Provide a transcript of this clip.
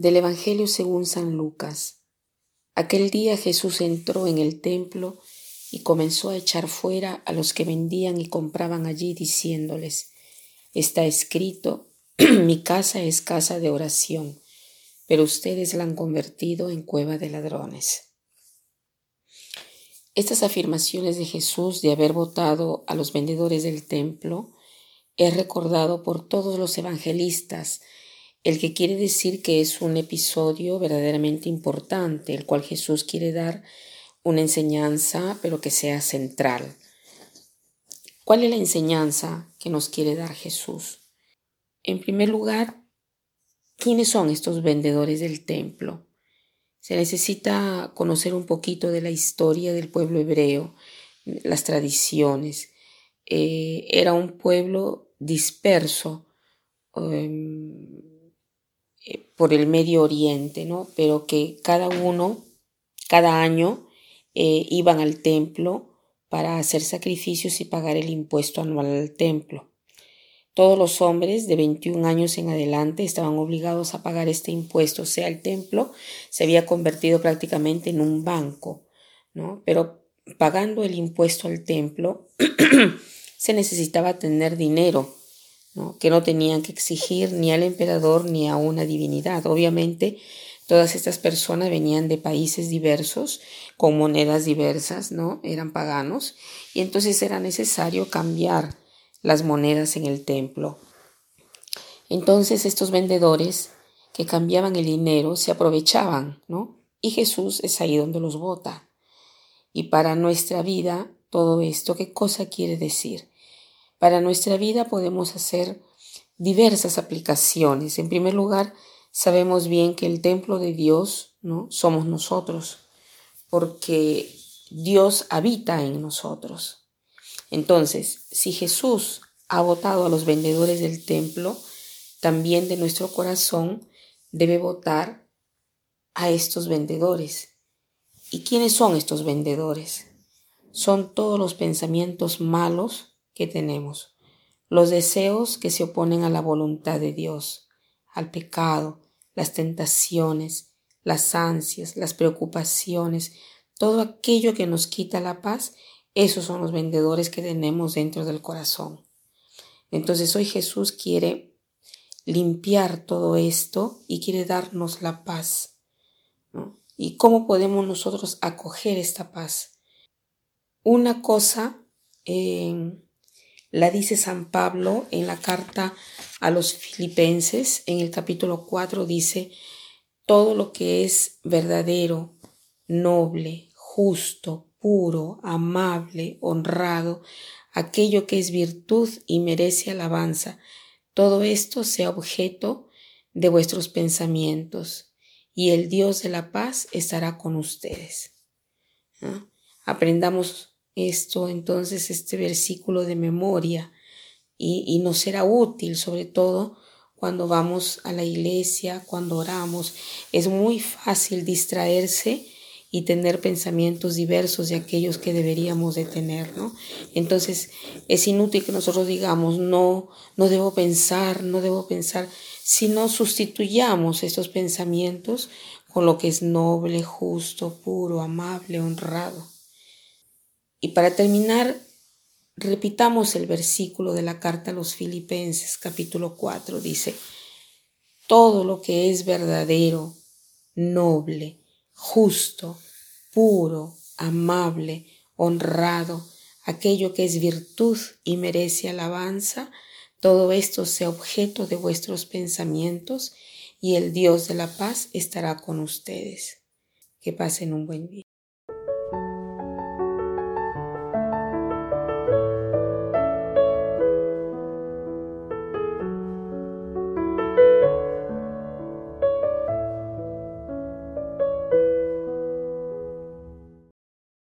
Del Evangelio según San Lucas. Aquel día Jesús entró en el templo y comenzó a echar fuera a los que vendían y compraban allí, diciéndoles, Está escrito, mi casa es casa de oración, pero ustedes la han convertido en cueva de ladrones. Estas afirmaciones de Jesús de haber votado a los vendedores del templo es recordado por todos los evangelistas, el que quiere decir que es un episodio verdaderamente importante, el cual Jesús quiere dar una enseñanza, pero que sea central. ¿Cuál es la enseñanza que nos quiere dar Jesús? En primer lugar, ¿quiénes son estos vendedores del templo? Se necesita conocer un poquito de la historia del pueblo hebreo, las tradiciones. Eh, era un pueblo disperso, em, eh, por el Medio Oriente, ¿no? Pero que cada uno, cada año, eh, iban al templo para hacer sacrificios y pagar el impuesto anual al templo. Todos los hombres de 21 años en adelante estaban obligados a pagar este impuesto, o sea, el templo se había convertido prácticamente en un banco, ¿no? Pero pagando el impuesto al templo se necesitaba tener dinero que no tenían que exigir ni al emperador ni a una divinidad. Obviamente, todas estas personas venían de países diversos, con monedas diversas, ¿no? Eran paganos, y entonces era necesario cambiar las monedas en el templo. Entonces estos vendedores que cambiaban el dinero se aprovechaban, ¿no? Y Jesús es ahí donde los vota. Y para nuestra vida, todo esto, ¿qué cosa quiere decir? Para nuestra vida podemos hacer diversas aplicaciones. En primer lugar, sabemos bien que el templo de Dios ¿no? somos nosotros, porque Dios habita en nosotros. Entonces, si Jesús ha votado a los vendedores del templo, también de nuestro corazón debe votar a estos vendedores. ¿Y quiénes son estos vendedores? Son todos los pensamientos malos que tenemos, los deseos que se oponen a la voluntad de Dios, al pecado, las tentaciones, las ansias, las preocupaciones, todo aquello que nos quita la paz, esos son los vendedores que tenemos dentro del corazón. Entonces hoy Jesús quiere limpiar todo esto y quiere darnos la paz. ¿Y cómo podemos nosotros acoger esta paz? Una cosa en la dice San Pablo en la carta a los filipenses, en el capítulo 4 dice, todo lo que es verdadero, noble, justo, puro, amable, honrado, aquello que es virtud y merece alabanza, todo esto sea objeto de vuestros pensamientos, y el Dios de la paz estará con ustedes. Aprendamos esto, entonces este versículo de memoria y, y nos será útil sobre todo cuando vamos a la iglesia, cuando oramos. Es muy fácil distraerse y tener pensamientos diversos de aquellos que deberíamos de tener, ¿no? Entonces es inútil que nosotros digamos, no, no debo pensar, no debo pensar, si no sustituyamos estos pensamientos con lo que es noble, justo, puro, amable, honrado. Y para terminar, repitamos el versículo de la carta a los Filipenses, capítulo 4, dice, todo lo que es verdadero, noble, justo, puro, amable, honrado, aquello que es virtud y merece alabanza, todo esto sea objeto de vuestros pensamientos y el Dios de la paz estará con ustedes. Que pasen un buen día.